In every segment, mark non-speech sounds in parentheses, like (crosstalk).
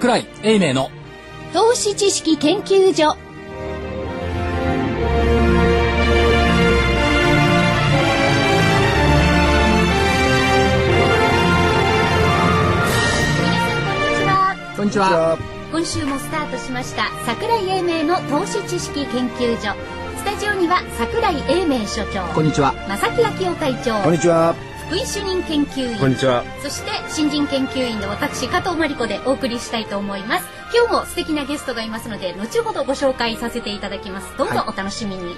桜井英明の。投資知識研究所。こんにちは。今週もスタートしました桜井英明の投資知識研究所。スタジオには桜井英明所長。こんにちは。正木昭夫隊長。こんにちは。福井主任研究員。こんにちは。そして新人研究員の私加藤真理子でお送りしたいと思います。今日も素敵なゲストがいますので後ほどご紹介させていただきます。どうぞお楽しみに、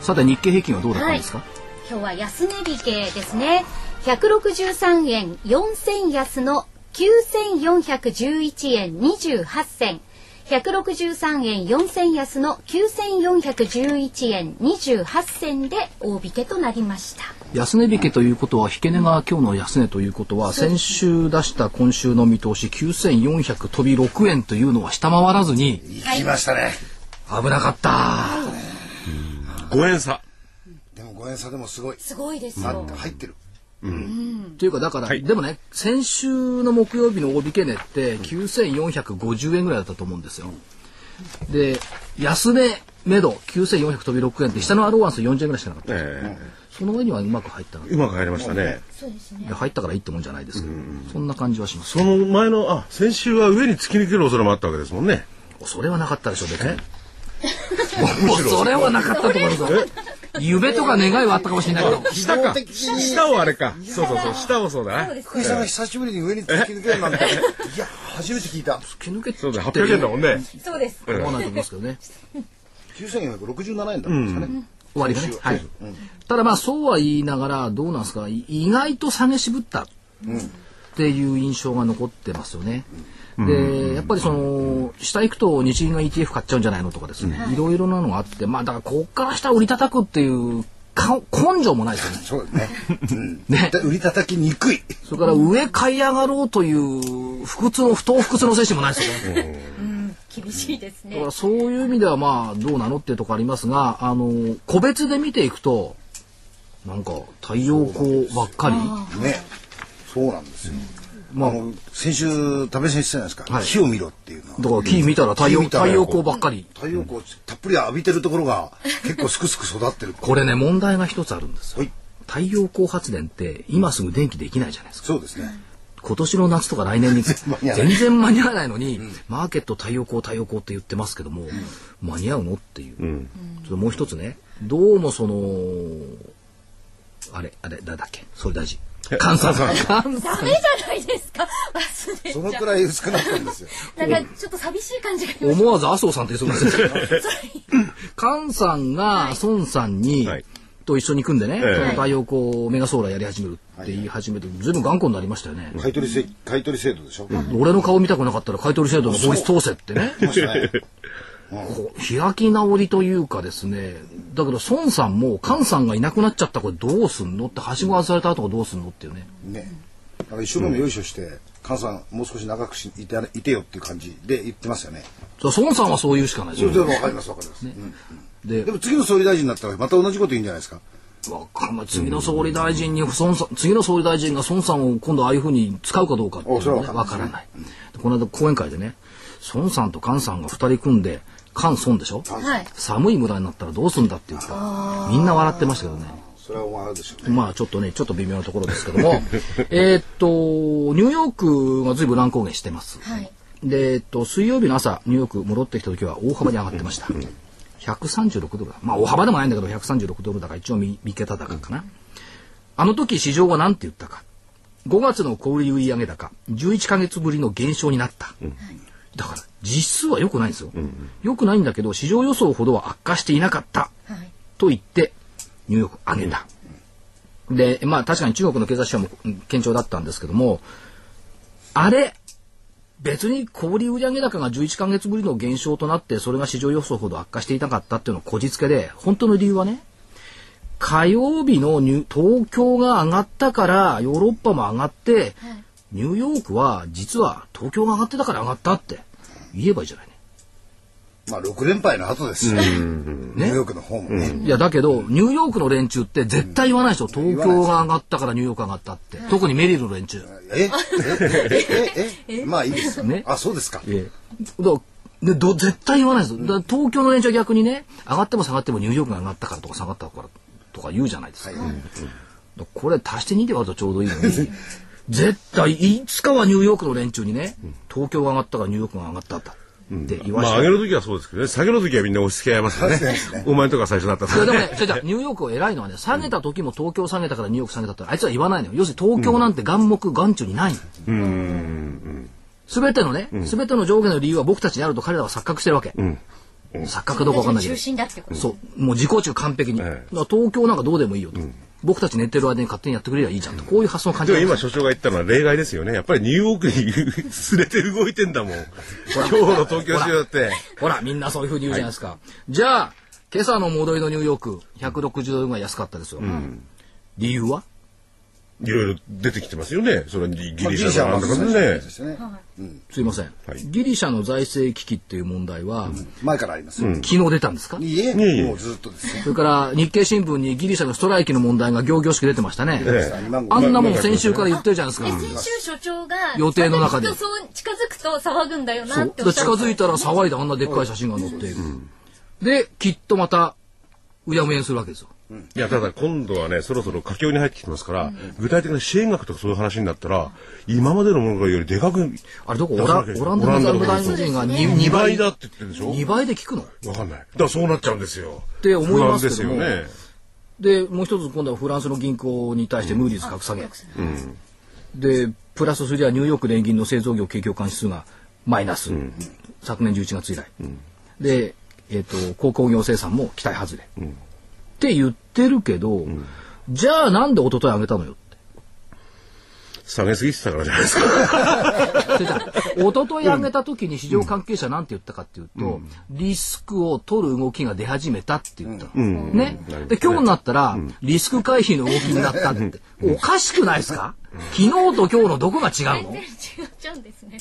さて日経平均はどうだったんですか、今日は安値引けですね。163円4銭安の9411円28銭163円4銭安の9411円28銭で大引けとなりました安値引けということは引け値が今日の安値ということは先週出した今週の見通し9400飛び6円というのは下回らずに行きましたね。危なかった、5円差。でも5円差でもすごい。すごいですあよ入ってる。というかだから、はい。でもね先週の木曜日の大引け値って9450円ぐらいだったと思うんですよ。で安値目処9400飛び6円って下のアローワンス40円ぐらいしかなかった、えその上にはうまく入ったうまく入りましたね。いや入ったからいいってもんじゃないですけど、そんな感じはします。その前の、あ、先週は上に突き抜ける恐れもあったわけですもんね。それはなかったでしょ別に。もうそれはなかったと思いますよ夢とか願いはあったかもしれないけど (laughs) 下か。下をあれか。そうそうそう。下をそうだね。福井さんが久しぶりに上に突き抜けるなんて。いや、初めて聞いた。突き抜けそうだ、800円だもんね。そうです思わないと思いますけどね9467円だったんですかね。終わりがね、はい、ただまあそうは言いながらどうなんですかい意外と下げ渋ったっていう印象が残ってますよね。でやっぱりその下行くと日銀が ETF 買っちゃうんじゃないのとかですね、いろいろなのがあってまあだからこっから下売り叩くっていうか根性もないですよね。(laughs) そうですね。うん。ねで売り叩きにくい。それから上買い上がろうという不屈の不当不屈の精神もないですよね。厳しいですねだからそういう意味ではまあどうなのっていうところありますがあの個別で見ていくとなんか太陽光ばっかりね。そうなんですよ。まああの、先週、食べ先生じゃないですか。はい。火を見ろっていうのは。だから木見たら太陽太陽光ばっかり。太陽光たっぷり浴びてるところが結構すくすく育ってる。これね問題が一つあるんですよ。はい。太陽光発電って今すぐ電気できないじゃないですか。そうですね。今年の夏とか来年に (laughs) 全然間に合わないのに、マーケット太陽光太陽光って言ってますけども、間に合うのっていう、ちょっともう一つね。どうもそのあれあれ誰だっけ？総理大臣菅さん菅さんダメじゃないですか。忘れそのくらい薄くなったんですよ。なんかちょっと寂しい感じが思わず麻生さんって言いそうになってる (laughs) 菅さんが孫さんに、はいと一緒に組んでね、ええその太陽光メガソーラーやり始めるって言い始めて、ずいぶん頑固になりましたよね。買い取りせ、買い取り制度でしょ。俺の顔見たくなかったら買取制度の法律通せってね。(laughs) こう開き直りというかですね、だけど孫さんも菅さんがいなくなっちゃったこれどうすんの？って、はしご外された後はどうすんの？っていうね。ね。だから一生懸命よいしょして、菅さんもう少し長くしいていてよっていう感じで言ってますよね。そう孫さんはそう言うしかないですよ。それでもわかりますわかります。うんでで、も次の総理大臣になったらまた同じこと言うんじゃないですか。わかんない次の総理大臣に孫さん次の総理大臣が孫さんを今度ああいうふうに使うかどうかっていうのはねあそれはわからない。でこの間講演会でね、孫さんと菅さんが二人組んで、菅孫でしょ？はい寒い村になったらどうすんだっていうか、みんな笑ってましたけどね。それはでしょうね。まあちょっとね、ちょっと微妙なところですけども、(laughs) えーっと、ニューヨークが随分乱高下してます。はいで、えっと、水曜日の朝、ニューヨーク戻ってきた時は大幅に上がってました。136ドルだ。まあ大幅でもないんだけど、136ドルだから一応見見桁高かな。あの時市場は何て言ったか。5月の小売売上高、11ヶ月ぶりの減少になった。だから、実数は良くないんですよ。良くないんだけど、市場予想ほどは悪化していなかった。はいと言って、ニューヨーク上げた。で、まあ確かに中国の経済指標もうん堅調だったんですけども、あれ、別に小売売上高が11ヶ月ぶりの減少となって、それが市場予想ほど悪化していなかったっていうのはこじつけで、本当の理由はね、火曜日のニュ東京が上がったから、ヨーロッパも上がって、ニューヨークは実は東京が上がってたから上がったって言えばいいじゃないね。まあ6連敗の後ですよ。ニューヨークの方もね。いや、だけど、ニューヨークの連中って絶対言わないでしょ。東京が上がったからニューヨークが上がったって。特にメリルの連中。え？え？え？え？え？まあいいですよ。ねあ、そうですか。ええ。だでど絶対言わないですよ。だ東京の連中は逆にね、上がっても下がってもニューヨークが上がったからとか下がったからとか言うじゃないですか。だからこれ足して2で割るとちょうどいいのに、(laughs) 絶対いつかはニューヨークの連中にね、東京が上がったからニューヨークが上がったんだって言わまあ。上げるときはそうですけどね、下げるときはみんな押し付け合いますからねね。(laughs) お前とか最初だったらいやでもね、じゃニューヨークを偉いのはね、下げた時も東京下げたからニューヨーク下げたってあいつは言わないのよ。要するに東京なんて眼目眼中にないの。すべてのね、すべての上下の理由は僕たちにあると彼らは錯覚してるわけ。錯覚かどうかわかんないけど中。心だってことそう、もう自己中完璧に。だかえら東京なんかどうでもいいよと。僕たち寝てる間に勝手にやってくれりゃいいじゃんと。こういう発想の感じで今所長が言ったのは例外ですよね。やっぱりニューヨークに (laughs) すれて動いてんだもん。今日の東京市場だって。ほら、みんなそういうふうに言うじゃないですか。じゃあ、今朝の戻りのニューヨーク、160ドルぐらい安かったですよ。理由は？いろいろ出てきてますよね。それにギまあリシャのなんだかね。ですね。すいません、はいギリシャの財政危機っていう問題は、前からありますよ。昨日出たんですか？いいえ、もうずっとですよ。それから日経新聞にギリシャのストライキの問題が行々しく出てましたね。え2万あんなもんまあ先週から言ってるじゃないですか。先週所長が予定の中で近づくとそう近づくと騒ぐんだよな。って近づいたら騒いであんなでっかい写真が載っている。で、きっとまた、うやむやにするわけですよ。いや、ただ今度はね、そろそろ佳境に入ってきてますから、具体的な支援額とかそういう話になったら、今までのものよりでかく、あれどこオラオランダの財務大臣が 2, 2倍倍だって言ってるでしょ？2倍で聞くの？わかんない。だからそうなっちゃうんですよ。って思いますけども。ですよね。でもう一つ今度はフランスの銀行に対してムーディーズ格下げ、でプラスそれではニューヨーク連銀の製造業景況感指数がマイナス、昨年11月以来、で、えっと鉱工業生産も期待外れ、って言ってるけど、じゃあなんで一昨日上げたのよって。下げすぎてたからじゃないですか。(laughs) 一昨日上げた時に市場関係者なんて言ったかっていうと、リスクを取る動きが出始めたって言ったの、ね、で今日になったら、リスク回避の動きになったって、おかしくないですか？昨日と今日のどこが違うの？違っちゃうんですね。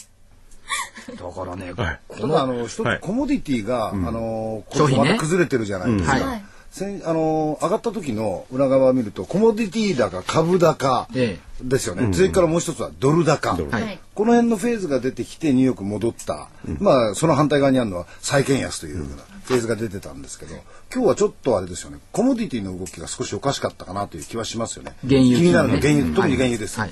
だからね、はい。ただあの一つはい。コモディティが、あの商品ね。崩れてるじゃないですか。うん。はい先あの上がった時の裏側を見るとコモディティ高株高えですよね、それからもう一つはドル高、ははい。い。この辺のフェーズが出てきてニューヨーク戻った、まあその反対側にあるのは債券安というようなフェーズが出てたんですけど今日はちょっとあれですよね。コモディティの動きが少しおかしかったかなという気はしますよね。原油気になるのはね原油、特に原油です、はい。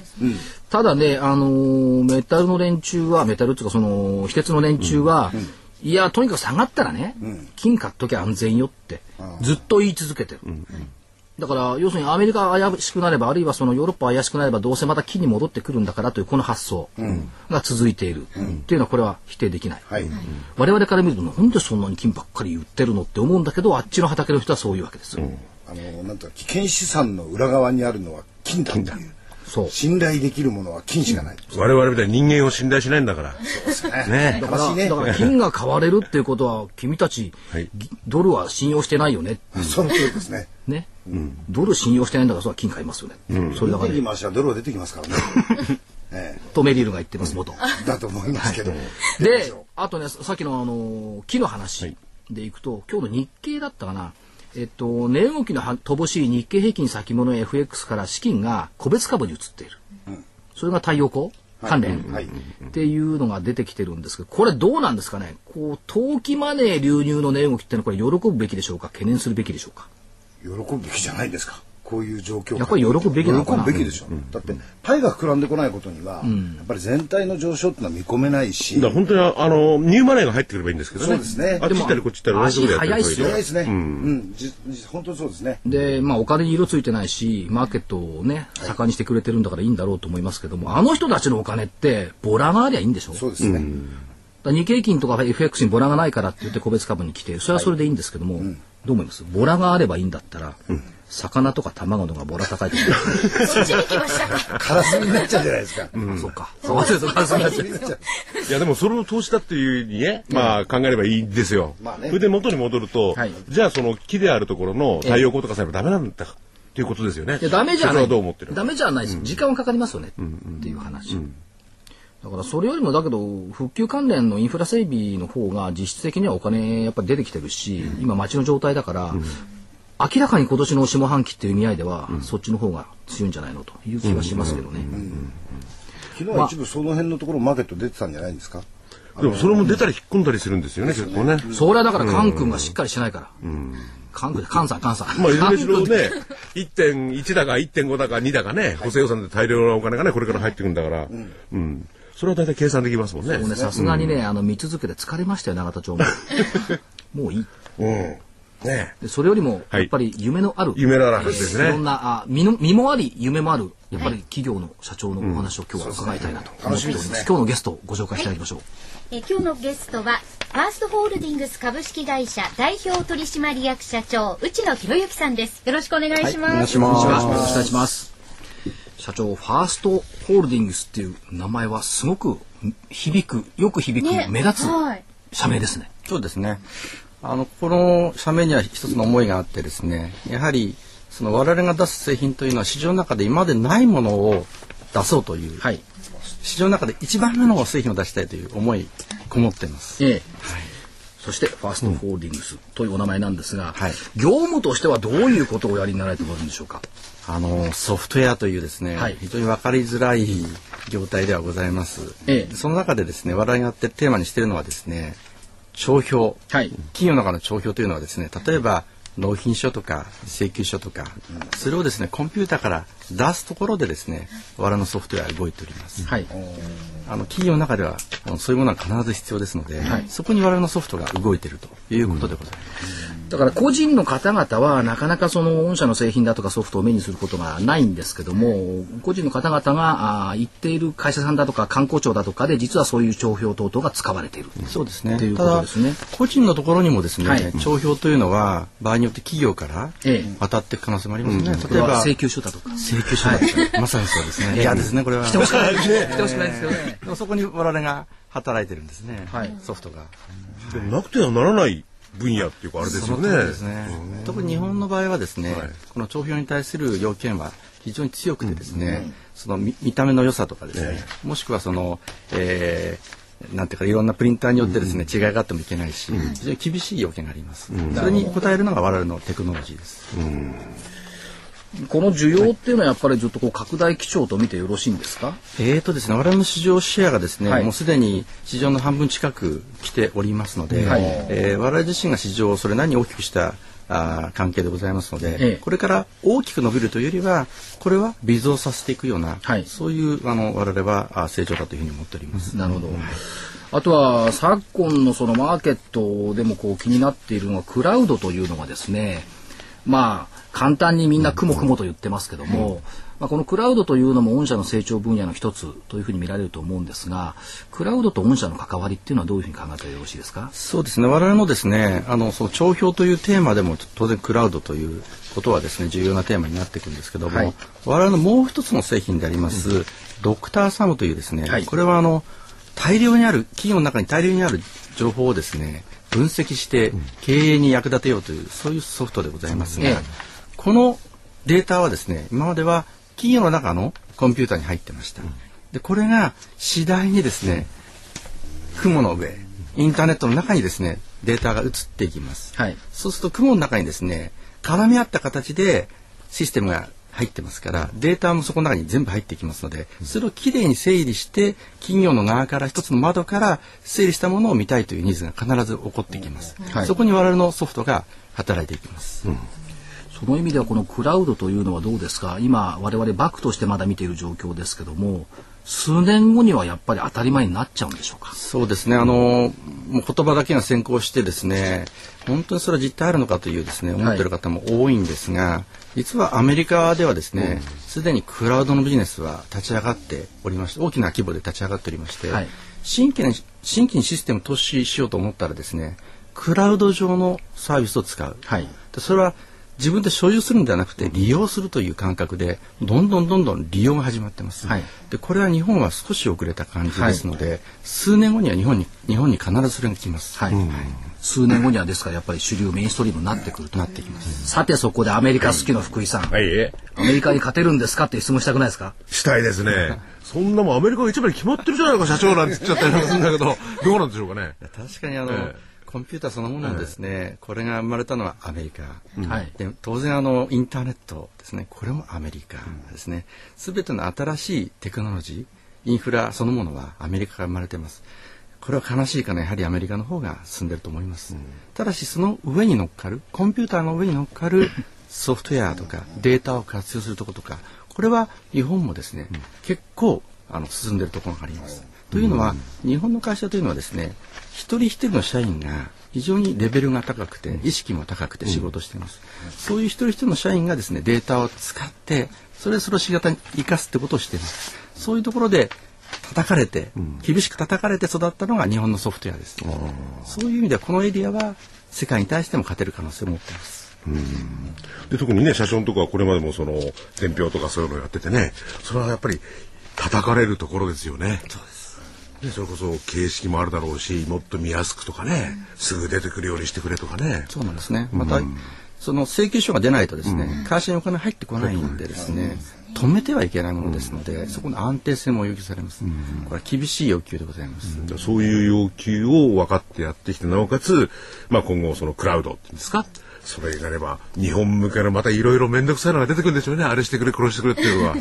ただね、あのーメタルの連中はメタルっていうかその非鉄の連中は、いやとにかく下がったらね、金買っときゃ安全よってずっと言い続けてる、だから要するにアメリカが怪しくなればあるいはそのヨーロッパが怪しくなればどうせまた金に戻ってくるんだからというこの発想が続いている、っていうのはこれは否定できない、はい、我々から見るとなんでそんなに金ばっかり言ってるのって思うんだけどあっちの畑の人はそういうわけですよ、あのなんとか危険資産の裏側にあるのは金だというそう信頼できるものは金しかない、我々みたいに人間を信頼しないんだから。ね。だから悲しいね。だから金が買われるっていうことは君たち、はい。ぎドルは信用してないよね、その通りですね。ね、ドル信用してないんだからそれは金買いますよね、それだからね。出てきましたらドルは出てきますからね、(laughs) えとメリルが言ってます元。えだと思いますけど、であとねさっきのあの木の話でいくと、今日の日経だったかなえっと、値動きのは乏しい日経平均先物 FX から資金が個別株に移っている、それが太陽光関連、はい。っていうのが出てきてるんですけどこれどうなんですかね？こう投機マネー流入の値動きってのはこれ喜ぶべきでしょうか？懸念するべきでしょうか？喜ぶべきじゃないですかこういう状況下やっぱり喜ぶべきなのかな。喜ぶべきでしょ、だってパイが膨らんでこないことには、やっぱり全体の上昇ってのは見込めないし。だ本当にあの、ニューマネーが入ってくればいいんですけどね。そうですね。あっち行ったりこっち行ったり同じとこでやってる足早いっすよ。早いですね、うん。じじ本当にそうですね。で、まあ、お金に色ついてないし、マーケットをね、盛んにしてくれてるんだからいいんだろうと思いますけども、あの人たちのお金って、ボラがありゃいいんでしょ？そうですね、だ日経平均とか FX にボラがないからって言って個別株に来て、それはそれでいいんですけども、どう思います？ボラがあればいいんだったら、魚とか卵の方がボラ高いと思います。そっちに来ましたか？カラスになっちゃうじゃないですか、あそっか。そうです、そうですそうですになっちゃういやでもそれを投資だっていうふうにね、まあ考えればいいんですよ。まあねそれで元に戻ると、はいじゃあその木であるところの太陽光とかさえばダメなんだっていうことですよね。いやダメじゃそれない。はどう思ってるダメじゃないです。時間はかかりますよね。っていう話。だからそれよりもだけど復旧関連のインフラ整備の方が実質的にはお金やっぱり出てきてるし、今街の状態だから、明らかに今年の下半期っていう意味合いでは、そっちの方が強いんじゃないのという気はしますけどね。昨日は一部その辺のところマーケット出てたんじゃないんですか？でもそれも出たり引っ込んだりするんですよね、結構ね。それはだからカン君がしっかりしてないから。カン君、カンさん、カンさん。まあ、いずれにしろね、1.1だか1.5だか2だかね、補正予算で大量なお金がね、これから入ってくるんだから、うん。それは大体計算できますもんね。ね、さすがにね、あの、見続けて疲れましたよ、永田町も。(laughs) もういい。うん。ねでそれよりも、はいやっぱり夢のある、夢のある話ですねいろんな、あ身の身もあり、夢もある、やっぱり企業の社長のお話を今日は伺いたいなと思っております。今日のゲストをご紹介していただきましょう。えー今日のゲストはファーストホールディングス株式会社代表取締役社長内野博之さんですよろしくお願いします、よろしくお願いします。社長、ファーストホールディングスっていう名前はすごく響く、よく響く、ね目立つはい社名ですね。そうですね。あの、この社名には一つの思いがあってですね、やはり、その我々が出す製品というのは市場の中で今までないものを出そうという、はい。市場の中で一番目の製品を出したいという思いこもっています。ええ。そして、ファーストホールディングスというお名前なんですが、はい業務としてはどういうことをおやりになられておるんでしょうか？あの、ソフトウェアというですね、はい非常に分かりづらい業態ではございます。ええその中でですね、我々がやってるテーマにしているのはですね、帳票。はい。企業の中の帳票というのはですね例えば納品書とか請求書とか、それをですねコンピューターから出すところでですね我々のソフトウェアが動いております、はい。あの企業の中ではそういうものは必ず必要ですので、はいそこに我々のソフトが動いているということでございます、だから個人の方々はなかなかその御社の製品だとかソフトを目にすることがないんですけども、個人の方々があー言っている会社さんだとか観光庁だとかで実はそういう帳票等々が使われている。そうですね。というこただとですね。個人のところにもですね、はい。帳票というのは場合によって企業からええ。渡っていく可能性もありますね、これ例えばは請求書だとか。請求書だったりまさにそうですね。嫌ですねこれは。来てほしくない。ですね。来てほしくないですよね。でもそこに我々が働いてるんですね、はい。ソフトが。でもなくてはならない分野っていうかあれですよね。ね。特に日本の場合はですね、はいこの帳票に対する要件は非常に強くてですね、その見見た目の良さとかですね、もしくはその、えーなんていうかいろんなプリンターによってですね、違いがあってもいけないし、非常に厳しい要件があります。それに応えるのが我々のテクノロジーです。この需要っていうのはやっぱりずっとこう拡大基調と見てよろしいんですか？えーとですね、我々の市場シェアがですね、はい。もうすでに市場の半分近く来ておりますので、はい。えー我々自身が市場をそれなりに大きくしたあー関係でございますので、ええ。これから大きく伸びるというよりは、これは微増させていくような、はい。そういうあの我々はあ成長だというふうに思っております。なるほど。あとは昨今のそのマーケットでもこう気になっているのはクラウドというのがですね、まあ簡単にみんな雲雲と言ってますけども、まあ、このクラウドというのも御社の成長分野の一つというふうに見られると思うんですが、クラウドと御社の関わりっていうのはどういうふうに考えたらよろしいですか？そうですね。我々もですねあのその帳票というテーマでも当然クラウドということはですね重要なテーマになっていくんですけども、はい。我々のもう一つの製品であります、ドクターサムというですね、はい。これはあの大量にある企業の中に大量にある情報をですね分析して経営に役立てようというそういうソフトでございますが、ええこのデータはですね今までは企業の中のコンピューターに入ってました。でこれが次第にですね雲の上インターネットの中にですねデータが移っていきます、はい。そうすると雲の中にですね絡み合った形でシステムが入ってますからデータもそこの中に全部入っていきますのでそれをきれいに整理して企業の側から一つの窓から整理したものを見たいというニーズが必ず起こってきます、はい。そこに我々のソフトが働いていきます、その意味ではこのクラウドというのはどうですか？今我々バックとしてまだ見ている状況ですけども数年後にはやっぱり当たり前になっちゃうんでしょうか？そうですね。あのもう言葉だけが先行してですね、本当にそれは実態あるのかというですね、思っている方も多いんですが、実はアメリカではですね、すでにクラウドのビジネスは立ち上がっておりまして、大きな規模で立ち上がっておりまして、はい。新規に新規にシステム投資しようと思ったらですね、クラウド上のサービスを使う。はい。でそれは自分で所有するんではなくて利用するという感覚でどんどんどんどん利用が始まってます、はいでこれは日本は少し遅れた感じですので、数年後には日本に日本に必ずそれが来ます、はい。数年後にはですからやっぱり主流メインストリームになってくると。なってきます、さてそこでアメリカ好きの福井さん。はい、えアメリカに勝てるんですかって質問したくないですか？したいですね。(laughs) そんなもんアメリカが一番に決まってるじゃないか、社長なんて言っちゃったりするんだけど、どうなんでしょうかね。確かにあの、ええコンピューターそのものはですね、これが生まれたのはアメリカ、はい。で当然あのインターネットですね。これもアメリカですね全ての新しいテクノロジーインフラそのものはアメリカから生まれてます。これは悲しいかな。やはりアメリカの方が進んでると思います、ただしその上に乗っかるコンピューターの上に乗っかるソフトウェアとかデータを活用するところとかこれは日本もですね、結構あの進んでるところがあります。というのは、日本の会社というのはですね一人一人の社員が非常にレベルが高くて意識も高くて仕事しています、そういう一人一人の社員がですねデータを使ってそれでそれを仕事に生かすってことをしています。そういうところで叩かれて、厳しく叩かれて育ったのが日本のソフトウェアです、そういう意味ではこのエリアは世界に対しても勝てる可能性を持っています。で特にね社長のとこはこれまでもその伝票とかそういうのをやっててねそれはやっぱり叩かれるところですよね。そうです。ねそれこそ形式もあるだろうしもっと見やすくとかねすぐ出てくるようにしてくれとかね。そうなんですね。また、その請求書が出ないとですね、会社にお金入ってこないんでですね、止めてはいけないものですので、そこの安定性も要求されます。これは厳しい要求でございます。そういう要求を分かってやってきてなおかつ、まあ、今後そのクラウドっていうんですかそれになれば日本向けのまたいろいろ面倒くさいのが出てくるんでしょうね。あれしてくれ殺してくれっていうのは。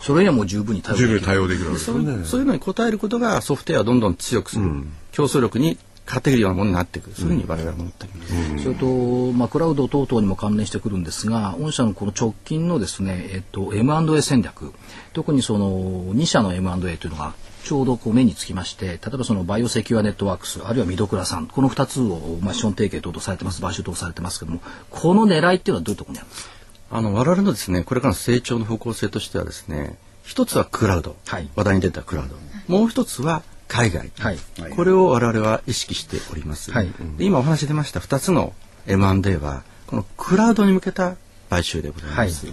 それにはもう十分に対応できる。に対応できるわけですそうそういうのに応えることがソフトウェアをどんどん強くする、競争力に勝てるようなものになってくる、そういうふうに我々は思っております。それと、まあ、クラウド等々にも関連してくるんですが、御社のこの直近のですね、えっと、M&A 戦略、特にその2社の M&A というのが、ちょうどこう目につきまして、例えばそのバイオセキュアネットワークス、あるいはミドクラさん、この2つを、まあ、資本提携等々されてます、買収等々されてますけども、この狙いっていうのはどういうところにあるんですか？あの我々のですねこれからの成長の方向性としてはですね一つはクラウド、はい。話題に出たクラウド。もう一つは海外、はい。これを我々は意識しております、はい。で今お話出ました2つの M&A はこのクラウドに向けた買収でございます、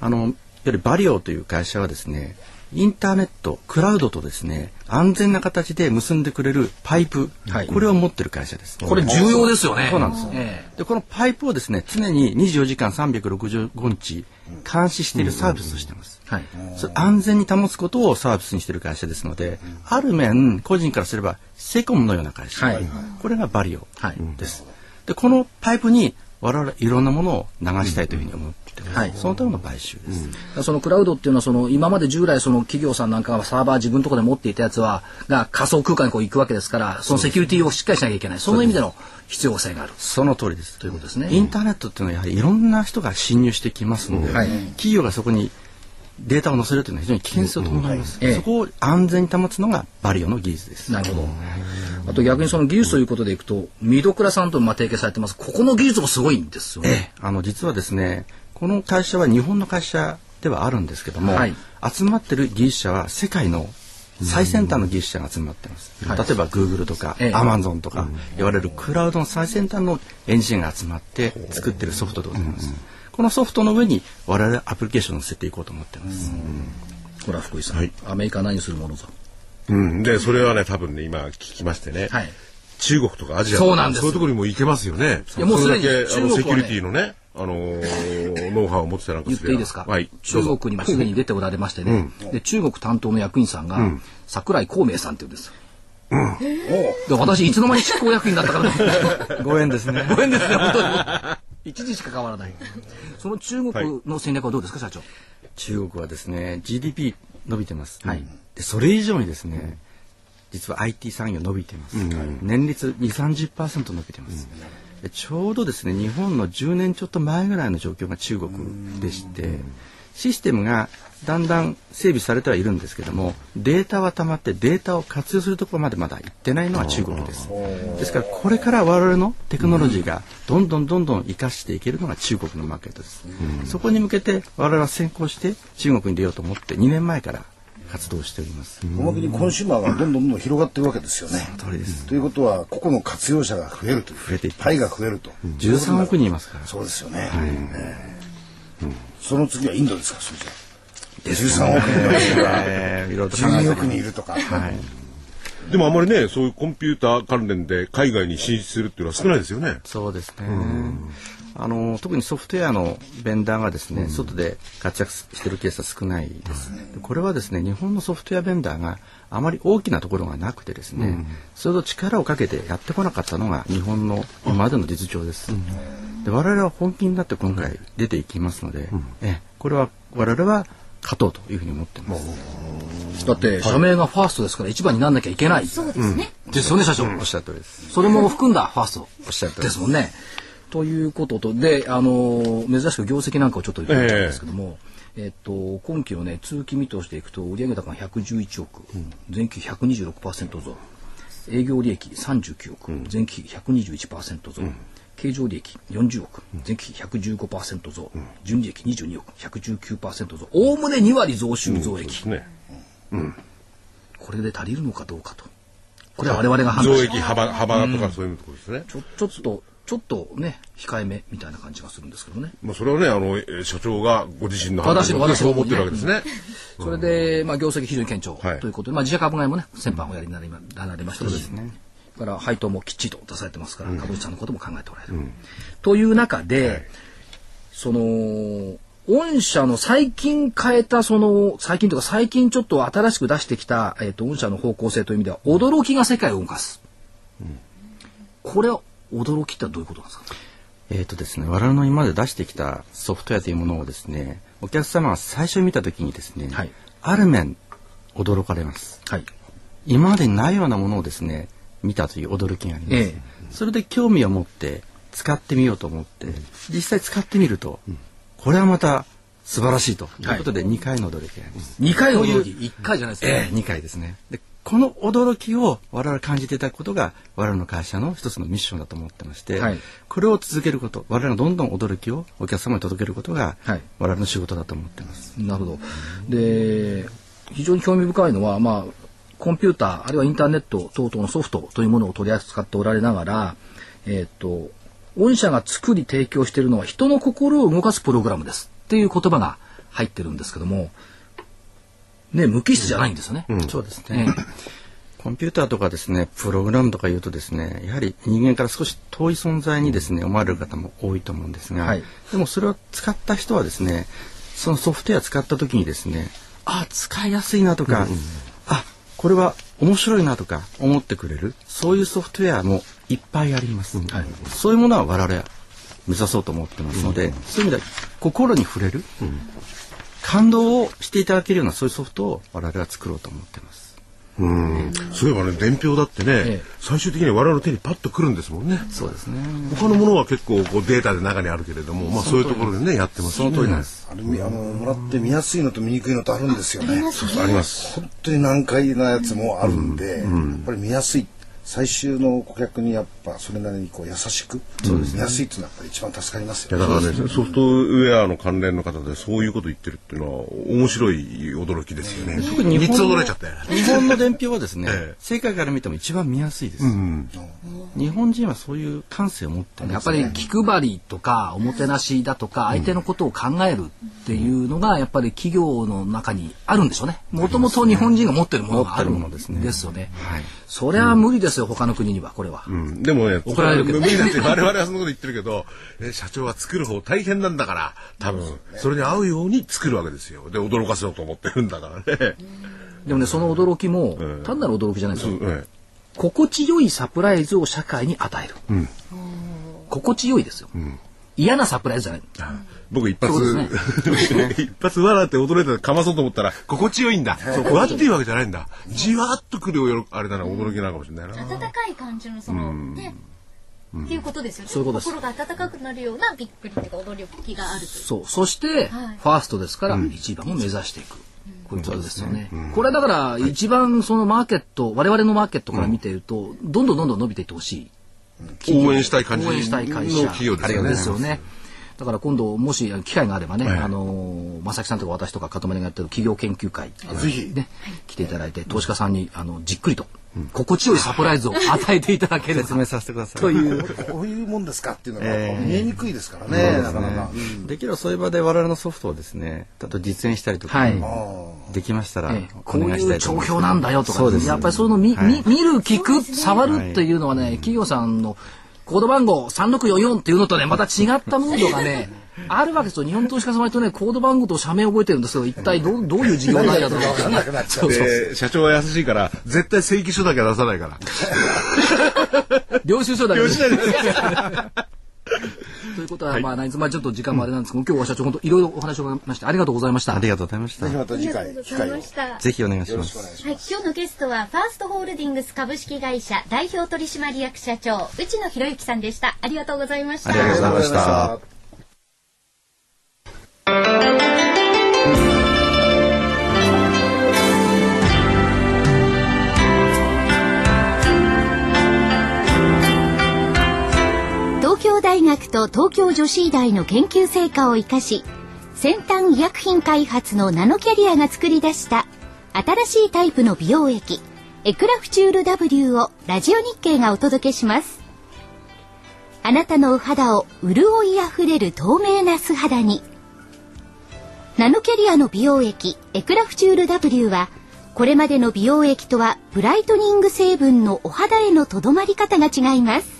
あのいわゆるバリオという会社はですねインターネットクラウドとですね安全な形で結んでくれるパイプ、はい。これを持ってる会社です。これ重要ですよね。そうなんですでこのパイプをですね常に24時間365日監視しているサービスをしています、えはい。それ安全に保つことをサービスにしている会社ですので、ある面個人からすればセコムのような会社、はい。これがバリオはい。です、でこのパイプに我々いろんなものを流したいというふうに思っはい。そのための買収です、そのクラウドっていうのはその今まで従来その企業さんなんかがサーバー自分のところで持っていたやつはが仮想空間にこう行くわけですからそのセキュリティをしっかりしなきゃいけない。その意味での必要性がある。その通りです。ということですね。インターネットっていうのはやはりいろんな人が侵入してきますので、はい。企業がそこにデータを載せるというのは非常に危険性を伴います。ええそこを安全に保つのがバリオの技術です。なるほど。あと逆にその技術ということでいくと、ミドクラさんともまあ提携されてます。ここの技術もすごいんですよね。ええ、あの実はですね、この会社は日本の会社ではあるんですけども、はい集まってる技術者は世界の最先端の技術者が集まってます。はい例えば Google とかええ Amazon とか言われるクラウドの最先端のエンジニアが集まって作ってるソフトでございます。このソフトの上に我々アプリケーションを載せていこうと思ってます。ほら、福井さん。はいアメリカは何するものぞ。うん、でそれはね多分ね今聞きましてね、はい。中国とかアジアとかそうなんですそういうところにも行けますよね。いやもうすでに中国はねセキュリティのね、あのーノウハウを持ってたなんか言っていいですか、はい。中国にもすでに出ておられましてね、で中国担当の役員さんが、桜井孔明さんっていうんです。よ。で私いつの間に執行役員だったから (laughs) ご縁ですね。ごめんですね本当に。(laughs) 一時しか変わらない。その中国の戦略はどうですか社長？中国はですね GDP 伸びてます、はい。でそれ以上にですね実は IT 産業伸びてます、年率2 3 0伸びてます、でちょうどですね日本の10年ちょっと前ぐらいの状況が中国でして、システムがだんだん整備されてはいるんですけどもデータは溜まってデータを活用するところまでまだ行ってないのは中国です。ですからこれから我々のテクノロジーがどんどんどんどん生かしていけるのが中国のマーケットです、そこに向けて我々は先行して中国に出ようと思って2年前から活動しております。おまけにコンシューマーがどんどんどんどん広がってるわけですよね。通りですということは個々の活用者が増えると増えてパイが増えると、13億人いますから。そうですよね、ええその次はインドですかそれじゃ13億人の人がえーいろいろと考えて12億人いるとか、はい。でもあんまりね、そういうコンピューター関連で海外に進出するっていうのは少ないですよね。そうですね。あの特にソフトウェアのベンダーがですね、外で活躍しているケースは少ないです。でこれはですね、日本のソフトウェアベンダーがあまり大きなところがなくてですね、それと力をかけてやってこなかったのが日本の今までの実情です。で我々は本気になって今回出ていきますので、えこれは我々は勝とうというふうに思ってます。だって社名がファーストですから一番になんなきゃいけないそうですね。ですよね社長、おっしゃる通りです。それも含んだファーストおっしゃる通りですもんね。ということとで、あの珍しく業績なんかをちょっと言ったんですけども、えっと今期のね通期見通しでいくと売上高が111億、前期比126%増、営業利益39億、前期比121%増。経常利益40億、前期比115%増、純利益22億、119%増、おおむね2割増収増益、ね。これで足りるのかどうかと。これは我々が判断し増益幅、幅とかそういうところですね。ちょちょっとちょっとね控えめみたいな感じがするんですけどね。まあそれはね、あの、えー社長がご自身の私の判断で私のそう思ってるわけですね。それで、まあ、業績非常に堅調はい。ということで、まあ、自社株買いもね、先般おやりになりまなられましたし、だから配当もきっちりと出されてますから、株主さんのことも考えておられる。という中で、その、御社の最近変えた、その、最近というか最近ちょっと新しく出してきた、えっ、と、御社の方向性という意味では、驚きが世界を動かす。これは、驚きってどういうことなんですか？えーとですね、我々の今まで出してきたソフトウェアというものをですね、お客様が最初に見たときにですね、はいある面驚かれます。はい。今までにないようなものをですね、見たという驚きがあります。ええそれで興味を持って使ってみようと思って、実際使ってみると、これはまた素晴らしいということで2回の驚きがあります。2回の驚き、1回じゃないですか、ええ2回ですね。でこの驚きを我々感じていただくことが我々の会社の一つのミッションだと思ってまして、はいこれを続けること我々がどんどん驚きをお客様に届けることがはい我々の仕事だと思ってます。なるほど。で、非常に興味深いのは、まあ、コンピューター、あるいはインターネット等々のソフトというものを取り扱っておられながら、えっ、と、御社が作り提供しているのは人の心を動かすプログラムですっていう言葉が入ってるんですけども、ね、無機質じゃないんですよね。そうですええ。ね。コンピューターとかですね、プログラムとか言うとですね、やはり人間から少し遠い存在にですね、思われる方も多いと思うんですが、はい。でもそれを使った人はですね、そのソフトウェア使った時にですね、あ、使いやすいなとか、あ、これは面白いなとか思ってくれる、そういうソフトウェアもいっぱいあります。はい。そういうものは我々は目指そうと思ってますので、そういう意味では心に触れる、感動をしていただけるようなそういうソフトを我々は作ろうと思ってます。うん。そういえばね、伝票だってね、ええ最終的には我々の手にパッと来るんですもんね。そうですね。他のものは結構こうデータで中にあるけれども、まあそういうところでね、やってますその通りなんです。あれみあのもらって見やすいのと見にくいのとあるんですよね。あります。本当に難解なやつもあるんで、やっぱり見やすい最終の顧客にやっぱそれなりにこう優しく見やすいっていうのはやっぱり一番助かりますよね。だからね、ソフトウェアの関連の方でそういうこと言ってるっていうのは面白い驚きですよね。特に日本の驚いちゃったよ。日本の伝票はですね、ええ世界から見ても一番見やすいです。うん。日本人はそういう感性を持ってます、ね。やっぱり気配りとかおもてなしだとか相手のことを考えるっていうのがやっぱり企業の中にあるんでしょうね。もともと日本人が持ってるものがあるものですねですよね。はい。そりゃ無理ですよ他の国にはこれは。うん、でもね、怒られるけど無理だって我々はそんなこと言ってるけど、え社長は作る方大変なんだから、多分、それに合うように作るわけですよ。で、驚かせようと思ってるんだからね。でもねその驚きもええ単なる驚きじゃないですよ。え心地よいサプライズを社会に与える。ん心地よいですよ。嫌なサプライズじゃない。え僕一発、そう (laughs) 一発笑って驚いてかまそうと思ったら、心地よいんだ。そう、わっていうわけじゃないんだ。じわっとくるよあれだな、驚きなのかもしれないな。温かい感じのその、ね、っていうことですよね。そういうことです心が温かくなるようなびっくりというか驚きがある。そう。そして、はいファーストですから、一番を目指していく。ことですよね。これはだから、一番そのマーケット、我々のマーケットから見ていると、どんどんどんどん伸びていってほしい。応援したい感じの企業ですよね。だから今度もし機会があればね、はい。あの正木さんとか私とかかとまりがやってる企業研究会ぜひ。ね来ていただいて投資家さんにあのじっくりと心地よいサプライズを与えていただける説明させてください。という。こういうもんですかっていうのがええ。見えにくいですからね、なかなか。うん。できればそういう場で我々のソフトをですね、例えば実演したりとか、はい。できましたらええ。おこう願いう帳たいと思います。票なんだよとか、そうですやっぱりそういうの見,、はい。見見る聞く、触るっていうのはね企業さんのコード番号3644っていうのとねまた違ったムードがね (laughs) あるわけですよ。日本投資家様とねコード番号と社名を覚えてるんですけど一体どうどういう事業なんだとか分かんなくなっちゃう。で社長は優しいから絶対正規書だけは出さないから。(laughs) 領収書だけど領収書だけということは、まあ、何つまりちょっと時間もあれなんですけど、今日は社長、本当いろいろお話を伺いまして、ありがとうございました。ありがとうございましたぜひ。また次回機会を。ぜひお願いします。はい、今日のゲストはファーストホールディングス株式会社代表取締役社長内野博之さんでした。ありがとうございました。ありがとうございました。東京大学と東京女子医大の研究成果を生かし先端医薬品開発のナノキャリアが作り出した新しいタイプの美容液エクラフチュール W をラジオ日経がお届けします。あなたのお肌を潤いあふれる透明な素肌に。ナノキャリアの美容液エクラフチュール W はこれまでの美容液とはブライトニング成分のお肌へのとどまり方が違います。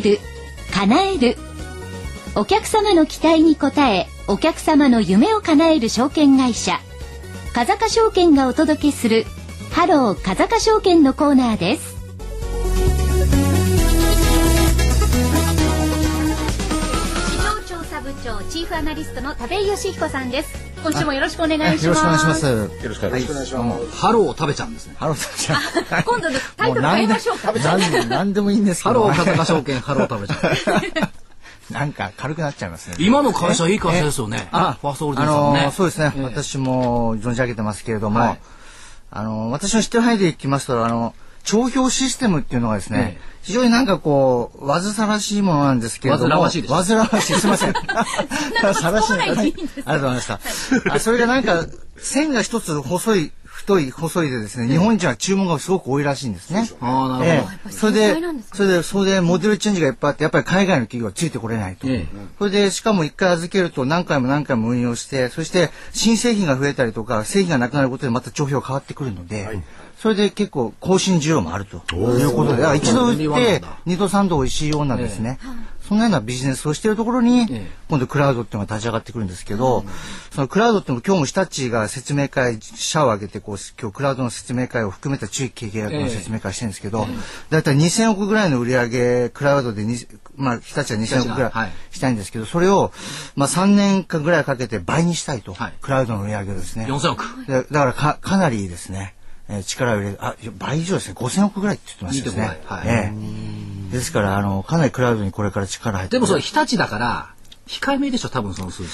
える叶える。お客様の期待に応えお客様の夢を叶える証券会社。風賀証券がお届けするハロー風賀証券のコーナーです。市場調査部長チーフアナリストの田部井義彦さんです。今週もよろしくお願いしますよろしくお願いします。よろしくお願いします。ハローを食べちゃうんですね。ハローさんじゃ今度のタイトル変えましょうかもなんでもいいんですけど。ハロー風賀証券、ハロー食べちゃう。(laughs) なんか軽くなっちゃいますね。今の会社いい会社ですよね。あ、ファーストホールディさんね。そうですね、ええ私も存じ上げてますけれども、はいあのー私の知ってる範囲でいきますと、あの、帳票システムっていうのがですね、ええ非常になんかこう、煩わしいものなんですけれども。煩わしいです煩わしい。すいません。(laughs) そんなこと突っ込まないで (laughs) いありがとうございました。あそれがなんか、線が一つ細い、太い、細いでですね、日本人は注文がすごく多いらしいんですね。ああ、なるほど。ええ、それでそれで、それでモデルチェンジがいっぱいあって、やっぱり海外の企業はついてこれないと。ええそれで、しかも一回預けると何回も何回も運用して、そして新製品が増えたりとか、製品がなくなることでまた帳票が変わってくるので、それで結構更新需要もあると。いうことで、一度売って二度三度美味しいようなですね、そんなようなビジネスをしているところに、ええ。今度クラウドっていうのが立ち上がってくるんですけど、そのクラウドっていうのも今日も日立が説明会、社を挙げてこう、今日クラウドの説明会を含めた中期契約の説明会してるんですけど、だいたい2000億ぐらいの売り上げ、クラウドでに、まあ、日立は2000億ぐらいはい。したいんですけど、それを、まあ、3年間ぐらいかけて倍にしたいと、はい。クラウドの売り上げをですね。4000億。でだからか、かなりですね、えー力を入れあ、倍以上ですね、5000億ぐらいって言ってましたね。2.5倍はいええですから、あの、かなりクラウドにこれから力入ってでもそれ日立だから、控えめでしょ、多分その数字。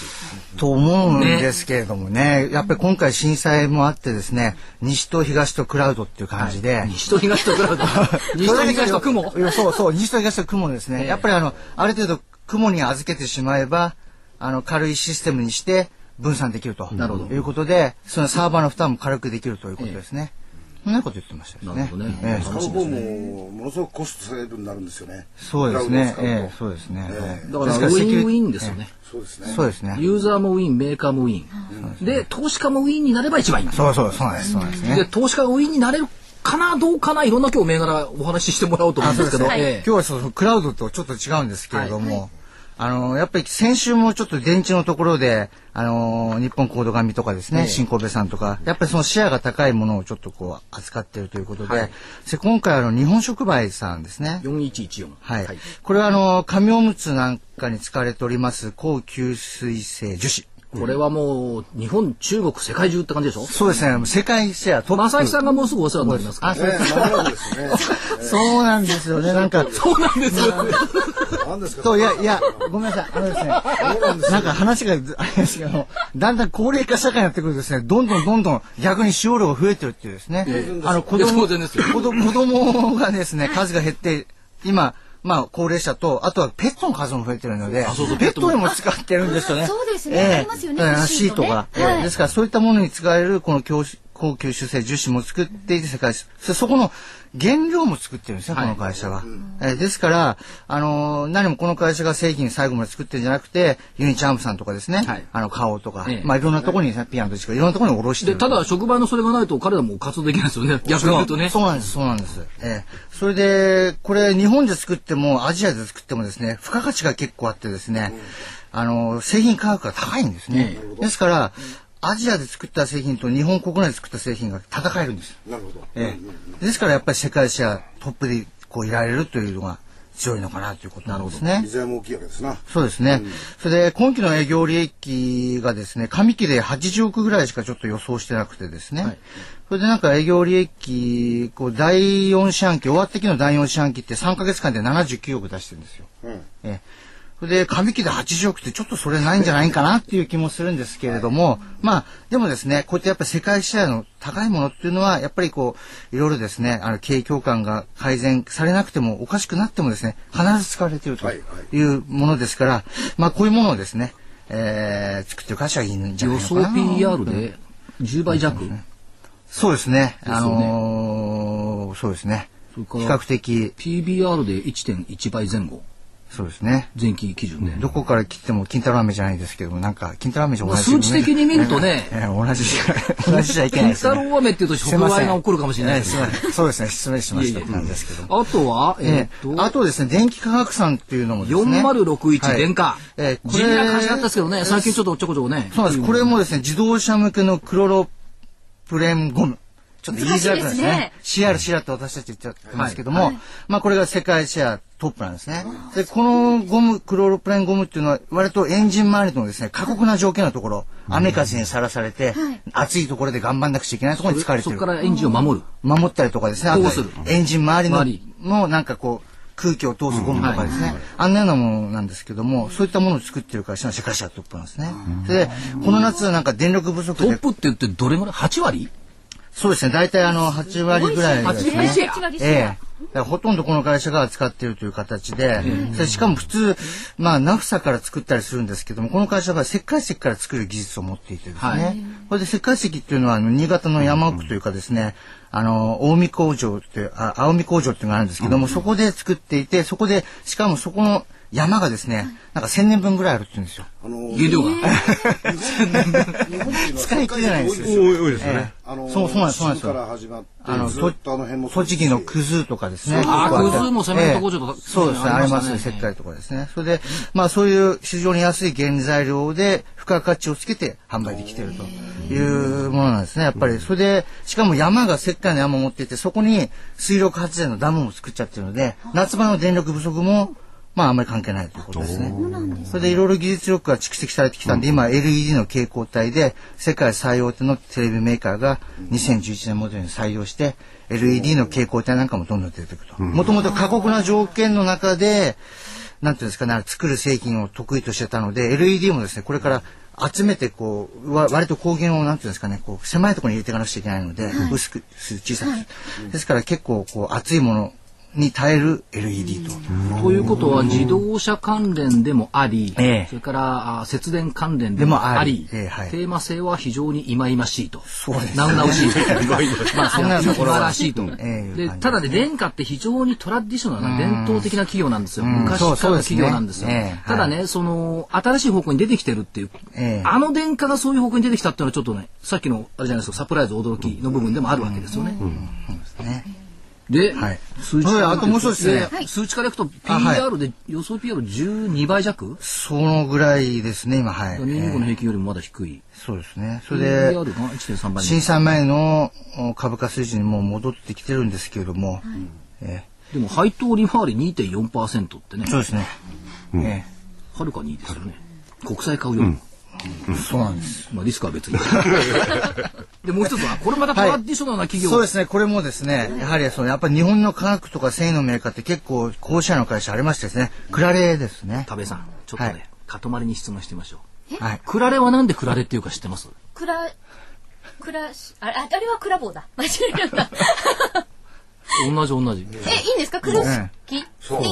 と思うんですけれどもね、やっぱり今回震災もあってですね、西と東とクラウドっていう感じで、西と東と比べて、(laughs) 西と東と雲。そうそう、西と東と雲ですね。やっぱりあの、ある程度雲に預けてしまえば、あの、軽いシステムにして分散できると。なるほどいうことで、そのサーバーの負担も軽くできるということですね。そんなこと言ってましたよね。なるほどねええ使う方もものすごくコストセーブになるんですよね。そうですね。そうですね。だから、ウィンウィンですよね。そうですね。そうですね。ユーザーもウィン、メーカーもウィン。で、投資家もウィンになれば一番いい。そうそう、そうなんです。ですで、ね。投資家がウィンになれるかな、どうかな、いろんな今日銘柄お話ししてもらおうと思うんですけど、今日はそのクラウドとちょっと違うんですけれども、あの、やっぱり先週もちょっと電池のところで、あの、日本コード紙とかですね、新神戸さんとか、やっぱりそのシェアが高いものをちょっとこう扱っているということで、で今回あの、日本触媒さんですね。4114。はい。これはあの、紙おむつなんかに使われております、高吸水性樹脂。これはもう、日本、中国、世界中って感じでしょ？そうですね、世界シェアトップ。正木さんがもうすぐお世話になりますから。あ、そうなくですね。そうなんですよね、なんか。そうなんですよ。何ですか？そう、いや、いや、ごめんなさい。あのですね、なんか話が、あれですけど、だんだん高齢化社会になってくるとですね、どんどんどんどん逆に使用量が増えてるっていうですね、あの、子供子供がですね、数が減って、今、まあ、高齢者と、あとはペットの数も増えてるので、そうそうペットにも。使ってるんですよね。そうですね。ええ。ありますよねシートが。はい。ですから、そういったものに使われる、この高吸収性樹脂も作っていて世界そこの原料も作ってるんですね、この会社は。えーですから、あのー何もこの会社が製品最後まで作ってるんじゃなくて、ユニチャームさんとかですね、はいあの、カオとか、ええまあいろんなところに、ピアノとかいろんなところに卸して。ただ、職場のそれがないと彼らも活動できないですよね。逆に言うとね。そうなんです、そうなんです。ええそれで、これ日本で作っても、アジアで作ってもですね、付加価値が結構あってですね、あの、製品価格が高いんですね。ですから、アジアで作った製品と日本国内で作った製品が戦えるんです。なるほど。ええですからやっぱり世界シェアトップでこういられるというのが強いのかなということなんですね。水も大きいわけですな。そうですね。それで、今期の営業利益がですね、上期で80億ぐらいしかちょっと予想してなくてですね。それでなんか営業利益、こう、第4四半期、終わって期の第4四半期って3ヶ月間で79億出してるんですよ。うん。えで、上期で80億ってちょっとそれないんじゃないかなっていう気もするんですけれども、まあ、でもですね、こうやってやっぱり世界シェアの高いものっていうのは、やっぱりこう、いろいろですね、あの、経営協感が改善されなくても、おかしくなってもですね、必ず使われているとはいうものですから、まあ、こういうものをですね、えー、作ってる会社はいいんじゃない予想のかな。PR で10倍弱？そうですね。あのーそうですね。比較的、PBR で1.1倍前後。そうですね。前期基準で。どこから切っても金太郎飴じゃないですけども、なんか金太郎飴じゃ同じ数値的に見るとねええ同じじゃ (laughs) 同じじゃいけない金です、ね。太郎飴っていうと触媒が起こるかもしれないええですすね。そうですね、失礼しましたって感じですけど。あとは、ええーっと、えあとですね、電気化学産っていうのもですね。4061はい電化。ええこれ地味な感じだったんですけどね、最近ちょっとちょこちょこね。そうなんです。これもですね、自動車向けのクロロプレンゴム。ちょっと言いづらくないですね難。CR、CR って私たち言っちゃってますけども、まあこれが世界シェアトップなんですね。で、このゴム、クロロプレンゴムっていうのは、割とエンジン周りのですね、過酷な条件のところ、雨風にさらされて、暑いところで頑張んなくちゃいけないところに使われてるそこ。からエンジンを守る。守ったりとかですね、あとエンジン周りののなんかこう、空気を通すゴムとかですね、あんなようなものなんですけども、そういったものを作ってる会社の世界シェアトップなんですね。で、この夏はなんか電力不足で、トップって言ってどれぐらい ?8 割？そうですね、大体あの、8割ぐらいですね。8割シェアええ。ほとんどこの会社が扱っているという形で、でしかも普通、まあ、ナフサから作ったりするんですけども、この会社は石灰石から作る技術を持っていてですね、はい。これで石灰石っていうのは、あの、新潟の山奥というかですね、あの、青海工場って、あ青海工場っていうのがあるんですけども、そこで作っていて、そこで、しかもそこの山がですね、なんか1000年分ぐらいあるって言うんですよ。あの、原料が。使い切れないんですよ。多い多いですよね。あの、そうそうなんですそうなんですよから始まって、あの、ずっとあの辺もそうですし栃木のクズとかですね。あー結構ってクズもセメント工場とかええそうですね、ありますね、石灰とかですね。それで、まあそういう非常に安い原材料で付加価値をつけて販売できているというものなんですね、やっぱり。それで、しかも山が石灰の山を持っていて、そこに水力発電のダムも作っちゃってるので、夏場の電力不足も、まああんまり関係ないということですね。それでいろいろ技術力が蓄積されてきたんで、今 LED の蛍光体で世界最大手のテレビメーカーが2011年モデルに採用して、LED の蛍光体なんかもどんどん出てくると。もともと過酷な条件の中で、なんていうんですかね、作る製品を得意としてたので、LED もですね、これから集めて、こう、わ割と光源を、なんていうんですかね、こう、狭いところに入れていかなくちゃいけないので、薄く、小さく。ですから結構、こう、熱いものに耐える LED と。ということは自動車関連でもあり、ええ。それからあ節電関連でもあり、ええはい。テーマ性は非常に忌々しいと。そうです。ねなうなうしい。(laughs) と。まあ、そんなと素晴らしいと。ええでただね、電化って非常にトラディショナルな伝統的な企業なんですよ。ん。昔からの企業なんですよ。ただね、その、新しい方向に出てきてるっていう、ええ。あの電化がそういう方向に出てきたっていうのはちょっとね、さっきのあれじゃないですか、サプライズ驚きの部分でもあるわけですよね。ねで、はい。数値からはいあともう一つですね。で数値からい。くと PR で予想 PR12 倍弱？そのぐらいですね、今、はい。225の平均よりもまだ低い。そうですね。それ PR で、が1.3倍震災前のお株価水準にもう戻ってきてるんですけれども、えでも配当利回り2.4%ってね。ー、そうですね。えはるかにいいですよね。国債買うよりも。ーそうなんです。まあリスクは別に。(laughs) で、もう一つは、これまたトラディショナルな企業。そうですね、これもですね、やはりその、やっぱり日本の科学とか繊維のメーカーって結構、校舎の会社ありましてですね、クラレですね。田部さん、ちょっとね、はい塊に質問してみましょう。はい。クラレはなんでクラレっていうか知ってます？くら、くらし、あれ、ああれはクラボーだ。間違えた。(laughs) 同じ同じ。え、いいんですか？倉敷？そう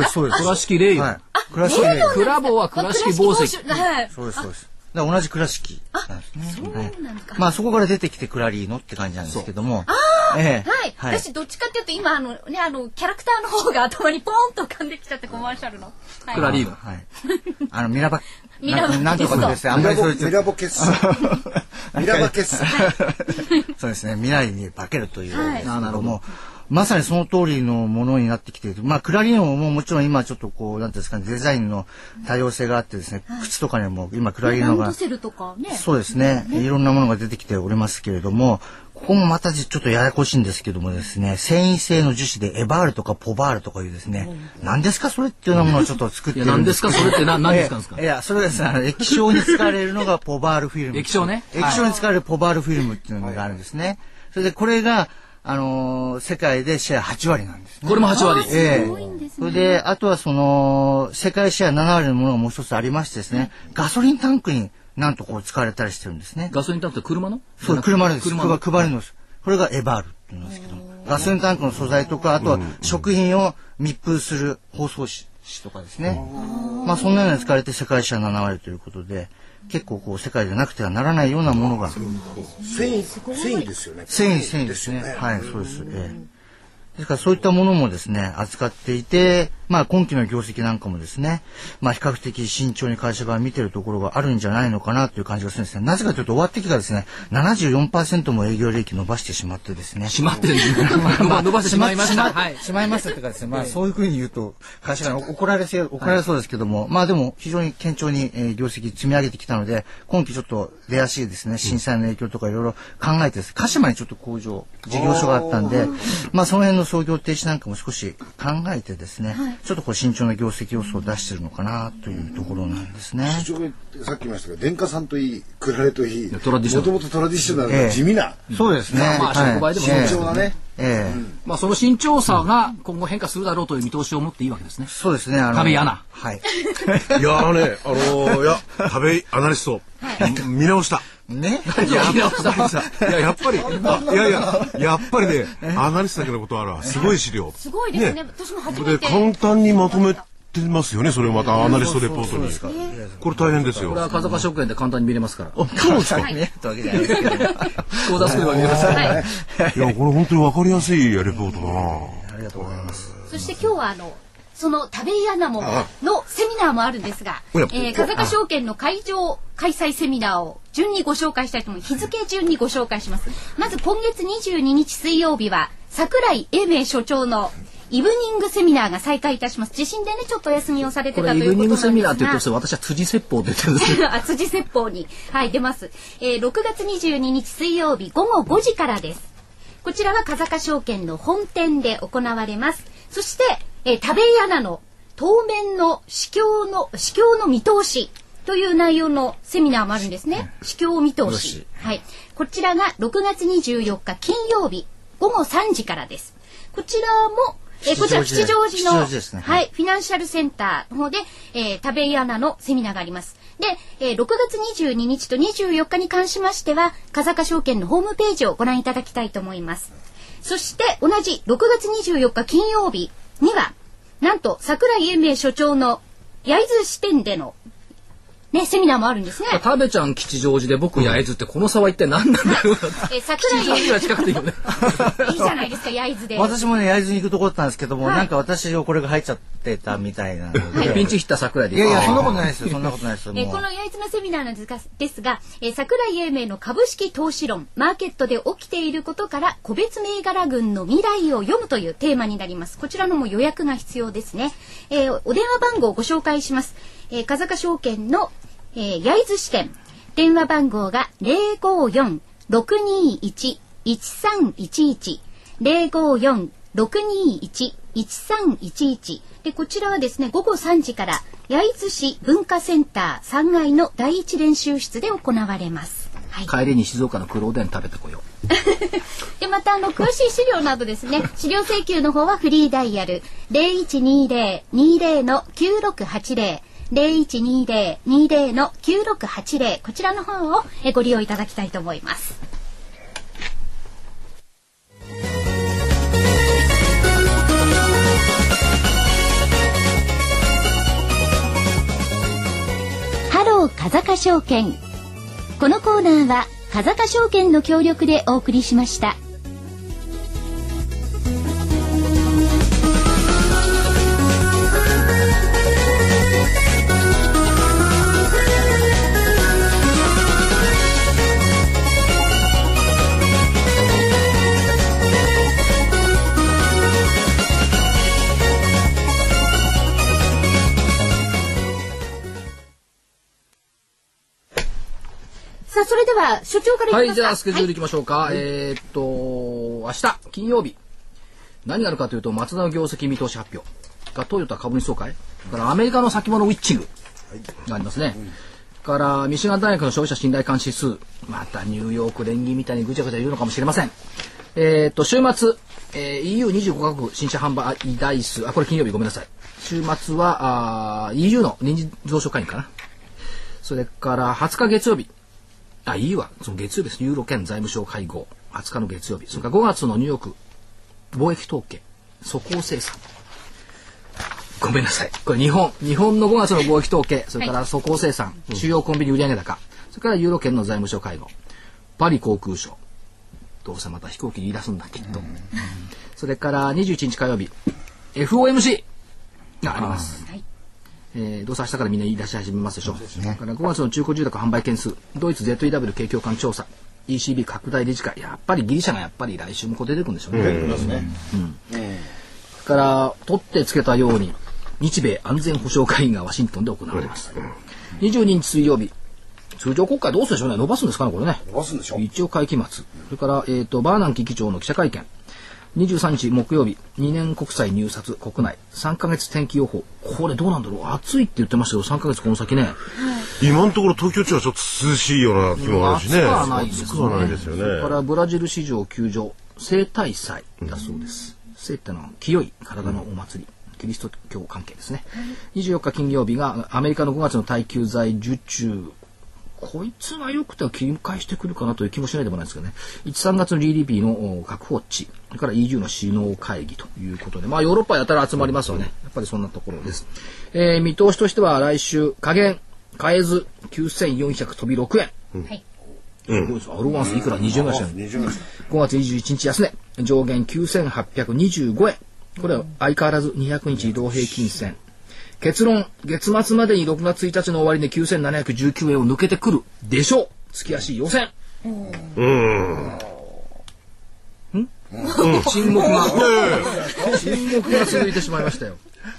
です、そうです。倉敷霊はい油。。倉敷で。クラボは倉敷紡績。はい。そうです、そうです。同じ倉敷なんですね。そうはいなんですか。まあそこから出てきてクラリーノって感じなんですけども。ええはい、私どっちかっていうと今あのねあのキャラクターの方が頭にポーンと浮かんできちゃってコマーシャルの。はいクラリーノ。はい。あの、ミラバ、ミラバななんとかです？ね、あんまりそういう。ミラボ決算 (laughs) ミラバ決算 (laughs) そうですね、未来に化けるという。はいあなるほどもまさにその通りのものになってきている。まあ、クラリーノももちろん今ちょっとこう、なんていうんですかね、デザインの多様性があってですね、靴とかにも今クラリーノがランド、セルとかね。そうですね、いろんなものが出てきておりますけれども、ここもまたちょっとややこしいんですけどもですね、繊維性の樹脂でエバールとかポバールとかいうですね、何ですかそれっていうようなものをちょっと作っていや、るん何ですかそれって何何ですかですかいや、それがですね、液晶に使われるのがポバールフィルム。液晶ね液晶に使われるポバールフィルムっていうのがあるんですね。それでこれが、あのー世界でシェア8割なんですね。これも8割。ええすごいんですそれで、あとはその、世界シェア7割のものがもう一つありましてですね、ガソリンタンクになんとこう使われたりしてるんですね。ガソリンタンクって車の？そう、車です。車の。配りの。これがエバールって言うんですけども。ガソリンタンクの素材とか、あとは食品を密封する包装紙とかですね。まあそんなのに使われて世界シェア7割ということで、結構こう世界でなくてはならないようなものが、繊維繊維ですよね繊維、繊維ですね。はい、そうです。ええですからそういったものもですね、扱っていて、まあ今期の業績なんかもですね、まあ比較的慎重に会社が見てるところがあるんじゃないのかなという感じがするんですね。なぜかというと終わって期がですね、74%も営業利益伸ばしてしまってですね。閉まってる。(laughs) 伸ば (laughs) 伸ばしてしまいました。はい。しまいましたとかですね、まあそういうふうに言うと、会社が怒られせ、怒られそうですけども、まあでも非常に堅調に、えー業績積み上げてきたので、今期ちょっと出やしいですね、震災の影響とかいろいろ考えてです、鹿島にちょっと工場、事業所があったんで、まあその辺の操業停止なんかも少し考えてですね、ちょっとこう慎重な業績予想を出してるのかなというところなんですね。非常にさっき言いましたけど電化さんといいクラレといいもともとトラディショナルな地味なそうですね。まあ触媒でもはい慎重なねええまあその慎重さが今後変化するだろうという見通しを持っていいわけですね。そうですね。あの壁穴はい。(laughs) いやあのねあのーいや食べアナリスト見直した。ね。いや、いや、やっぱり、あ (laughs) いやいや、やっぱりね、アナリストだけのことあるわ。すごい資料。すごいですね。私も初めで、て。簡単にまとめてますよね、それをまたアナリストレポートに。これ大変ですよこれ。は風間証券で簡単に見れますから。そうですか。見えたわけじゃないですけど。口座作れば見れますい。いや、これ本当にわかりやすいレポートだな。ありがとうございます。そして今日はあのその食べイアナモのセミナーもあるんですが、えー、風賀証券の会場開催セミナーを順にご紹介したいと思います。日付順にご紹介します。まず今月22日水曜日は桜井英明所長のイブニングセミナーが再開いたします。地震でねちょっとお休みをされてこたということイブニングセミナーって言うと私は辻説法ってるんですけど。(laughs) あ辻説法に、はい、出ます。えー、6月22日水曜日午後5時からです。こちらは風賀証券の本店で行われます。そして、えー、食べ井アナの当面の市況の、市況の見通しという内容のセミナーもあるんですね。市況見通し。はい。こちらが6月24日金曜日午後3時からです。こちらも、えーこちら吉祥寺吉のねはい、フィナンシャルセンターの方で、えー、食べ屋なのセミナーがあります。で、えー6月22日と24日に関しましては、風賀証券のホームページをご覧いただきたいと思います。そして、同じ6月24日金曜日には、なんと、桜井英明所長の焼津支店での、ね、セミナーもあるんですね。食べちゃん吉祥寺で僕焼津ってこの差は一体何なんだろうな。えー、桜井吉祥寺が近くていいよね。(laughs) いいじゃないですか、焼津で。私もね、焼津に行くとこだったんですけども、はいなんか私をこれが入っちゃってたみたいなので。ピンチヒッター桜井でいやいや、そんなあことないですよ。そんなことないですよ。えこの焼津のセミナーなんですがですが、えー桜井英明の株式投資論マーケットで起きていることから個別銘柄群の未来を読むというテーマになりますこちらのも予約が必要ですね、えーお電話番号をご紹介します、えー、風賀証券の、えー、焼津支店、電話番号が054-621-1311、054-621-1311で、こちらはですね、午後3時から、焼津市文化センター3階の第一練習室で行われます。はい、帰りに静岡の黒おでん食べてこよう。(laughs) で、また、あの、詳しい資料などですね、(laughs) 資料請求の方はフリーダイヤル0120-20-9680、0120-20-9680こちらの方をご利用いただきたいと思います。ハロー風賀証券このコーナーは風賀証券の協力でお送りしました。さあそれでは所長からはい、いきますか。じゃあスケジュールいきましょうか。えーっと、明日、金曜日。何があるかというと、松田の業績見通し発表。がトヨタ株主総会。からアメリカの先物ウィッチング。がありますね。から、ミシガン大学の消費者信頼感指数。またニューヨーク連銀みたいにぐちゃぐちゃ言うのかもしれません。えーっと、週末、えー EU25 カ国新車販売台数。あ、これ金曜日ごめんなさい。週末は、あー EU の臨時増床会議かな。それから20日月曜日。あ、EU はその月曜日です。ユーロ圏財務省会合。20日の月曜日。それから5月のニューヨーク貿易統計。粗鋼生産。ごめんなさい。これ日本。日本の5月の貿易統計。それから粗鋼生産。主要コンビニ売上高。それからユーロ圏の財務省会合。パリ航空ショー。どうせまた飛行機に言い出すんだ、きっと。それから21日火曜日。FOMC があります。はいえーどうせ明日からみんな言い出し始めますでしょう。それから5月の中古住宅販売件数、ドイツ ZEW 景況感調査、ECB 拡大理事会、やっぱりギリシャがやっぱり来週もこう出てくるんでしょうね。いますね。それから、取ってつけたように、日米安全保障会議がワシントンで行われます。22日水曜日、通常国会どうするんでしょうね。伸ばすんですかね、これね。伸ばすんでしょ一応会期末。それから、えっ、と、バーナンキ議長の記者会見。23日木曜日、2年国債入札国内、3ヶ月天気予報。これどうなんだろう？暑いって言ってましたけど、3ヶ月この先ね。今のところ東京地はちょっと涼しいような気もあるしね。暑くはないですね。暑くはないですよそれかね。らブラジル市場休場、生体祭だそうです。生ってのは清い体のお祭り。キリスト教関係ですね。24日金曜日がアメリカの5月の耐久財受注。こいつが良くては切り返してくるかなという気もしないでもないですけどね。1、3月の GDP のお確保値。それから EU の首脳会議ということで。まあヨーロッパやたら集まりますよね。やっぱりそんなところです。えー見通しとしては来週、下限、変えず、9400飛び6円。はいどうですかアロワンスいくら？20円ぐらいしたの20年5月21日安値上限9825円これは相変わらず200日移動平均線結論月末までに6月1日の終わりで9719円を抜けてくるでしょう。月足予選うん。沈黙が。沈黙が続いてしまいましたよ、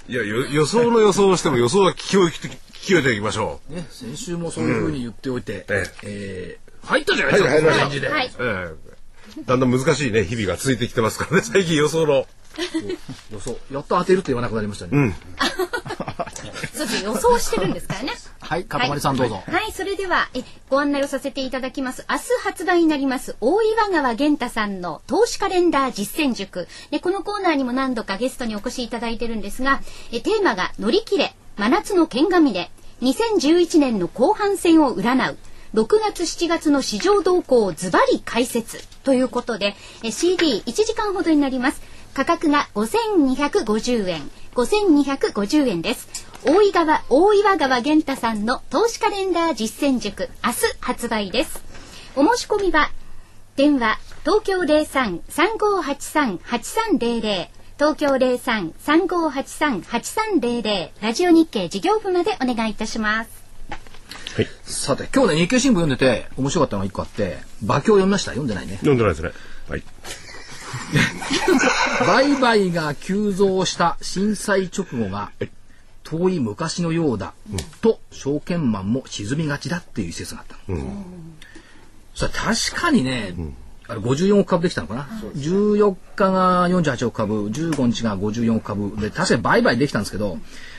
いや、よ予想の予想をしても予想は聞き聞き終えていきましょね、先週もそういうふうに言っておいて、ええ。ー入ったじゃないですか、入りました。この返事で。はい。だんだん難しいね、日々が続いてきてますからね、最近予想の。(laughs) 予想やっと当てると言わなくなりましたね、うん。(laughs) そうです予想してるんですからね。(laughs) はい、かたまりさんどうぞ。はい、それではえご案内をさせていただきます。明日発売になります大岩川源太さんの投資カレンダー実践塾。でこのコーナーにも何度かゲストにお越しいただいてるんですが、えテーマが乗り切れ真夏の剣紙で2011年の後半戦を占う。6月7月の市場動向をズバリ解説ということでえ CD1 時間ほどになります価格が5250円。5250円です。大井川大岩川源太さんの投資カレンダー実践塾。明日発売です。お申し込みは電話東京03-3583-8300東京03-3583-8300ラジオ日経事業部までお願いいたします。さて、今日ね、日経新聞読んでて、面白かったのが一個あって、馬鏡読みました？読んでないね。読んでないですね。はい。(laughs) 売買が急増した震災直後が遠い昔のようだ、と証券マンも沈みがちだっていう一節があったの、それ確かにね、あれ54億株できたのかな、14日が48億株15日が54億株で確かに売買できたんですけど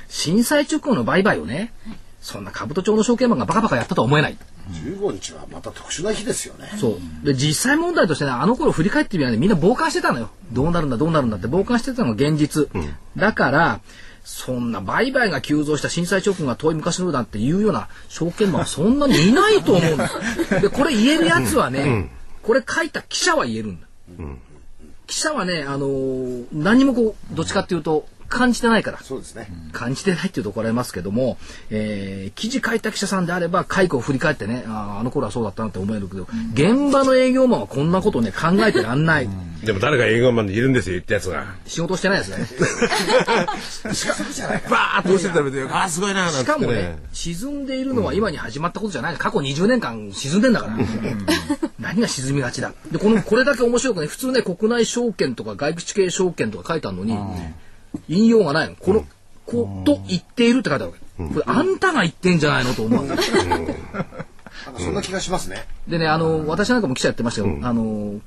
震災直後の売買をねそんな兜町の証券マンがバカバカやったとは思えない15日はまた特殊な日ですよね。そう。で、実際問題としてね、あの頃振り返ってみればね、みんな傍観してたのよ。どうなるんだ、どうなるんだって傍観してたのが現実。だから、そんな売買が急増した震災直後が遠い昔のようだっていうような証券マンはそんなにいないと思うんだ。(laughs) で、これ言えるやつはね、これ書いた記者は言えるんだ。記者はね、あのー何もこう、どっちかっていうと、感じてないから。そうですね。感じてないっていうと怒られますけども、えー記事書いた記者さんであれば解雇を振り返ってねあーあの頃はそうだったなって思えるけど、現場の営業マンはこんなことね考えてらんない、でも誰が営業マンでいるんですよ、言ったやつが。仕事してないですね。(laughs) バーッとして食べて、ああ、すごいな、なんしてかもねね。沈んでいるのは今に始まったことじゃない。過去20年間沈んでんだから、何が沈みがちだ。でこのこれだけ面白くね普通ね国内証券とか外口系証券とか書いてあるのに、引用がないの。この、こと言っているって書いてあるわけ、これあんたが言ってんじゃないのと思う、(laughs) なんかそんな気がしますね。でね、あの、私なんかも記者やってましたよ。あの、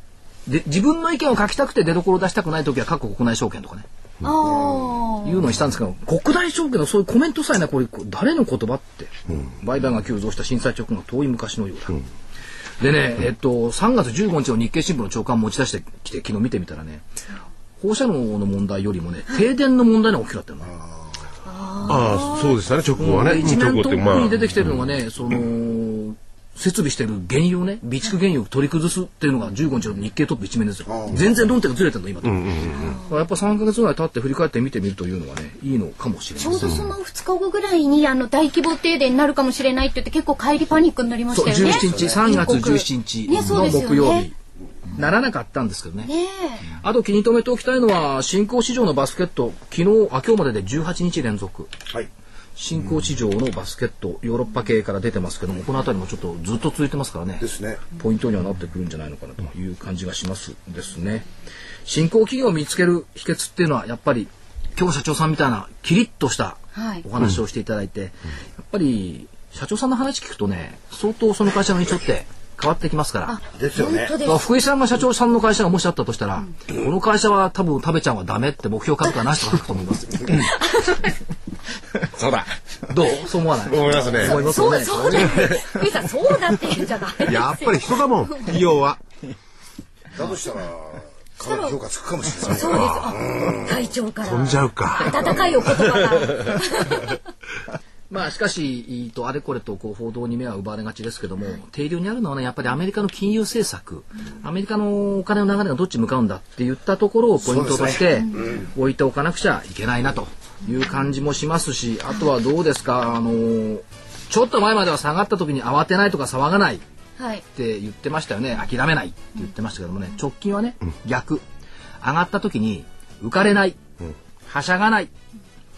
で、自分の意見を書きたくて出所を出したくないときは各国内証券とかね、あいうのをしたんですけど、国内証券のそういうコメントさえな、これ、誰の言葉って、売買が急増した震災直後の遠い昔のようだ。でね、えっと、3月15日の日経新聞の長官持ち出してきて、昨日見てみたらね、放射能の問題よりもね、停電の問題が大きかったよね。ああ、そうでしたね、直後はね。で一面ト直後って、まあップに出てきてるのがね、その設備してる原油ね備蓄原油を取り崩すっていうのが15日の日経トップ一面ですよ。全然論点がずれてるの今と、やっぱ3か月ぐらい経って振り返って見てみるというのはねいいのかもしれちないょうどその2日後ぐらいにあの大規模停電になるかもしれないって言って結構帰りパニックになりましたよね。17日3月17日のねそうですよね。木曜日、ならなかったんですけどねねあと気に留めておきたいのは新興市場のバスケット昨日あ今日までで18日連続はい。新興市場のバスケットヨーロッパ系から出てますけどもこの辺りもちょっとずっと続いてますからねですね。ポイントにはなってくるんじゃないのかなという感じがしますですね。新興企業を見つける秘訣っていうのはやっぱり今日社長さんみたいなキリッとしたはいお話をしていただいて、やっぱり社長さんの話聞くとね相当その会社の印象って変わってきますから。ですよね。福井さんが社長さんの会社がもしあったとしたら、この会社は多分食べちゃんはダメって目標価格はなしとか書くと思いますよ。(laughs) そうだ。どう？そう思わない？思いますね。そう思いますよね。そうだ福井さんそうだって言うんじゃない？ですよやっぱり人だもん、企業は。だとしたら、かなり評価つくかもしれない。そうですあ会長から飛んじゃうか。温かいお言葉が (laughs) まあしかし、えーとあれこれとこう報道に目は奪われがちですけども、定量にあるのはね、やっぱりアメリカの金融政策、アメリカのお金の流れがどっち向かうんだって言ったところをポイントとして置いておかなくちゃいけないなという感じもしますし、あとはどうですか、あのーちょっと前までは下がった時に慌てないとか騒がないっはい。て言ってましたよね、諦めないって言ってましたけどもね、直近はね、逆、上がった時に浮かれない、はしゃがない、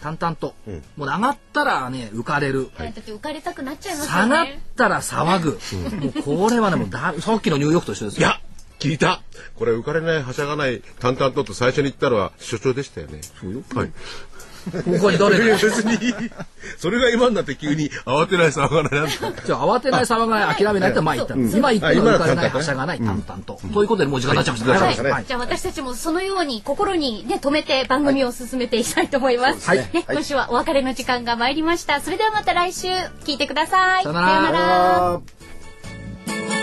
淡々と、もう上がったらね、浮かれる。だって浮かれたくなっちゃいますよ下がっねたら騒ぐ。もうこれはね、もうだ (laughs) さっきのニューヨークと一緒ですよ。いや、聞いた。これ浮かれない、はしゃがない、淡々とと最初に言ったのは所長でしたよね。そうよ。はい。他に誰だ？別に、それが今になって急に慌てない騒がないなんて。じゃあ慌てない騒がない諦めないって前言った。の今言ったのは浮かれないはしゃがない淡々と。ということでもう時間になっちゃいましたはい、ねはい。じゃあ私たちもそのように心にね止めて番組を進めていきたいと思います。はい。ね、今週はお別れの時間が参りました。それではまた来週聞いてください。さよなら。さよなら。あー